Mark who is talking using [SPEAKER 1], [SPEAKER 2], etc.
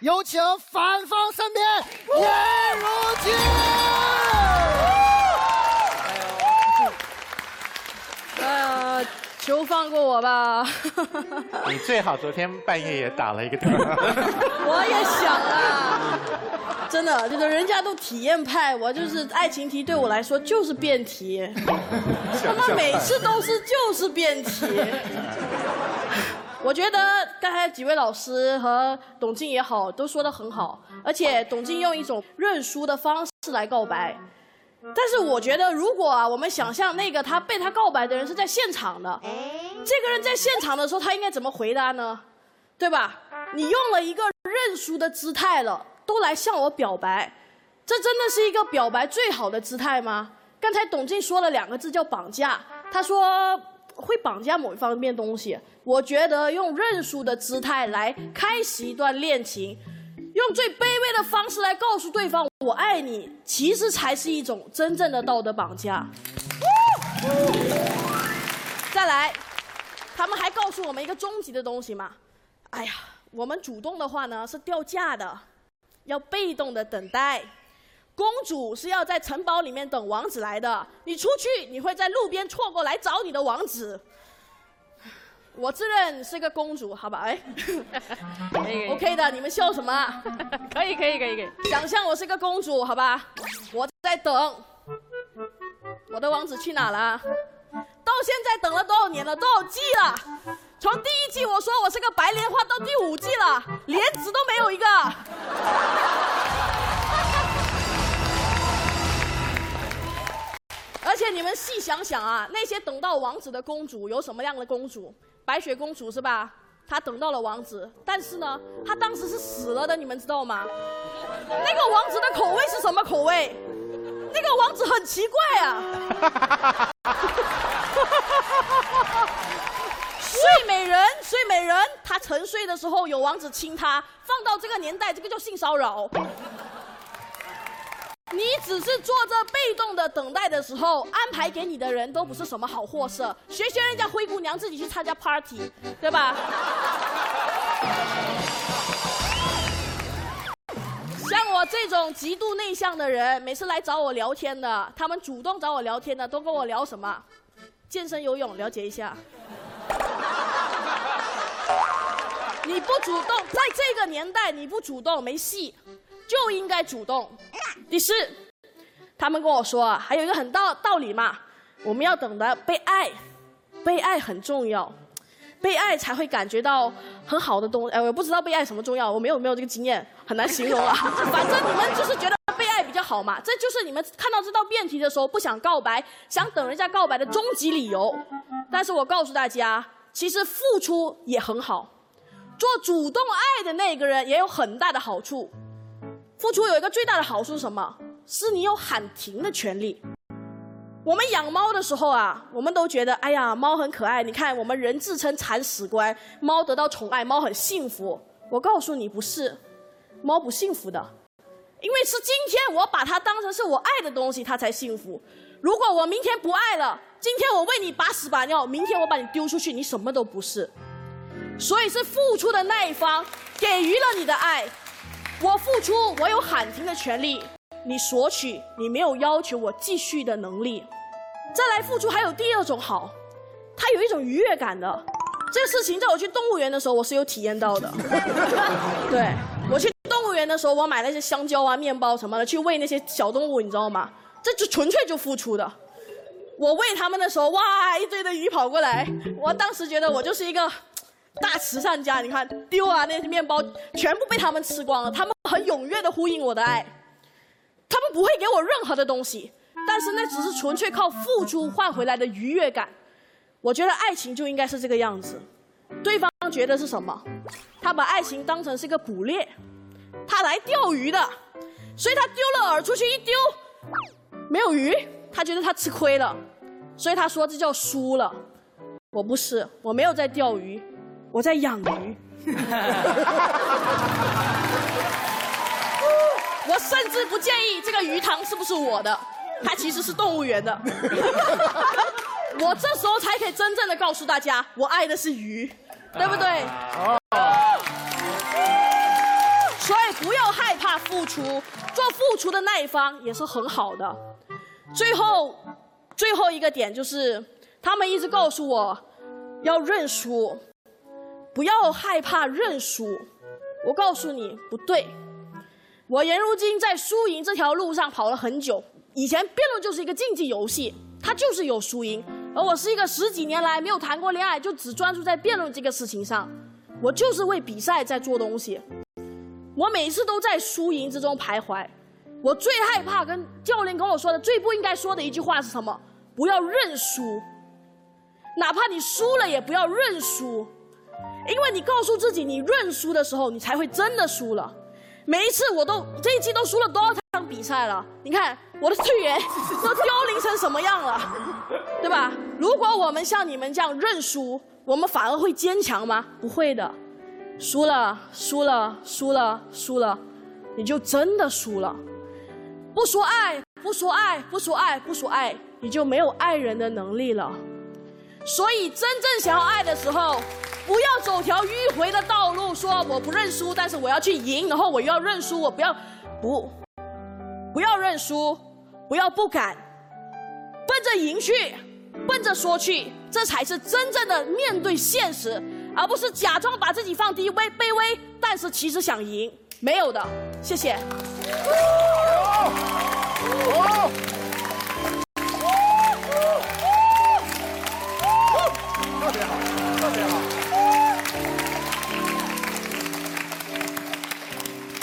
[SPEAKER 1] 有请反方三辩颜如晶。
[SPEAKER 2] 哎呀，求放过我吧！
[SPEAKER 3] 你最好昨天半夜也打了一个电话。
[SPEAKER 2] 我也想啊，真的，就是人家都体验派，我就是爱情题，对我来说就是辩题。他们每次都是就是辩题。我觉得刚才几位老师和董静也好，都说的很好，而且董静用一种认输的方式来告白。但是我觉得，如果啊，我们想象那个他被他告白的人是在现场的，这个人在现场的时候，他应该怎么回答呢？对吧？你用了一个认输的姿态了，都来向我表白，这真的是一个表白最好的姿态吗？刚才董静说了两个字叫绑架，他说会绑架某一方面东西。我觉得用认输的姿态来开始一段恋情。用最卑微的方式来告诉对方“我爱你”，其实才是一种真正的道德绑架。再来，他们还告诉我们一个终极的东西嘛？哎呀，我们主动的话呢是掉价的，要被动的等待。公主是要在城堡里面等王子来的，你出去你会在路边错过来找你的王子。我自认是个公主，好吧？哎，OK 的，你们笑什么？
[SPEAKER 4] 可以，可以，可以，可以。
[SPEAKER 2] 想象我是个公主，好吧？我在等，我的王子去哪了？到现在等了多少年了？多少季了？从第一季我说我是个白莲花，到第五季了，莲子都没有一个。你们细想想啊，那些等到王子的公主有什么样的公主？白雪公主是吧？她等到了王子，但是呢，她当时是死了的，你们知道吗？那个王子的口味是什么口味？那个王子很奇怪啊！睡美人，睡美人，她沉睡的时候有王子亲她，放到这个年代，这个叫性骚扰。你只是坐着被动的等待的时候，安排给你的人都不是什么好货色。学学人家灰姑娘自己去参加 party，对吧？像我这种极度内向的人，每次来找我聊天的，他们主动找我聊天的，都跟我聊什么？健身、游泳，了解一下。你不主动，在这个年代你不主动没戏。就应该主动。第四，他们跟我说啊，还有一个很道道理嘛，我们要懂得被爱，被爱很重要，被爱才会感觉到很好的东。哎，我不知道被爱什么重要，我没有没有这个经验，很难形容啊。反正你们就是觉得被爱比较好嘛，这就是你们看到这道辩题的时候不想告白，想等人家告白的终极理由。但是我告诉大家，其实付出也很好，做主动爱的那个人也有很大的好处。付出有一个最大的好处是什么？是你有喊停的权利。我们养猫的时候啊，我们都觉得，哎呀，猫很可爱。你看，我们人自称铲屎官，猫得到宠爱，猫很幸福。我告诉你，不是，猫不幸福的，因为是今天我把它当成是我爱的东西，它才幸福。如果我明天不爱了，今天我为你把屎把尿，明天我把你丢出去，你什么都不是。所以是付出的那一方给予了你的爱。我付出，我有喊停的权利；你索取，你没有要求我继续的能力。再来付出，还有第二种好，它有一种愉悦感的。这个事情在我去动物园的时候，我是有体验到的。对我去动物园的时候，我买那些香蕉啊、面包什么的去喂那些小动物，你知道吗？这就纯粹就付出的。我喂它们的时候，哇，一堆的鱼跑过来，我当时觉得我就是一个。大慈善家，你看丢啊那些面包，全部被他们吃光了。他们很踊跃的呼应我的爱，他们不会给我任何的东西，但是那只是纯粹靠付出换回来的愉悦感。我觉得爱情就应该是这个样子。对方觉得是什么？他把爱情当成是一个捕猎，他来钓鱼的，所以他丢了饵出去一丢，没有鱼，他觉得他吃亏了，所以他说这叫输了。我不是，我没有在钓鱼。我在养鱼，我甚至不介意这个鱼塘是不是我的，它其实是动物园的。我这时候才可以真正的告诉大家，我爱的是鱼，对不对？所以不要害怕付出，做付出的那一方也是很好的。最后，最后一个点就是，他们一直告诉我要认输，不要害怕认输。我告诉你不对，我颜如晶在输赢这条路上跑了很久。以前辩论就是一个竞技游戏，它就是有输赢。而我是一个十几年来没有谈过恋爱，就只专注在辩论这个事情上。我就是为比赛在做东西。我每次都在输赢之中徘徊。我最害怕跟教练跟我说的最不应该说的一句话是什么？不要认输，哪怕你输了也不要认输，因为你告诉自己你认输的时候，你才会真的输了。每一次我都这一季都输了多少场比赛了？你看我的队员 都凋零成什么样了，对吧？如果我们像你们这样认输，我们反而会坚强吗？不会的，输了，输了，输了，输了，你就真的输了。不说爱，不说爱，不说爱，不说爱，你就没有爱人的能力了。所以真正想要爱的时候。不要走条迂回的道路，说我不认输，但是我要去赢，然后我又要认输，我不要，不，不要认输，不要不敢，奔着赢去，奔着说去，这才是真正的面对现实，而不是假装把自己放低微卑微，但是其实想赢，没有的，谢谢。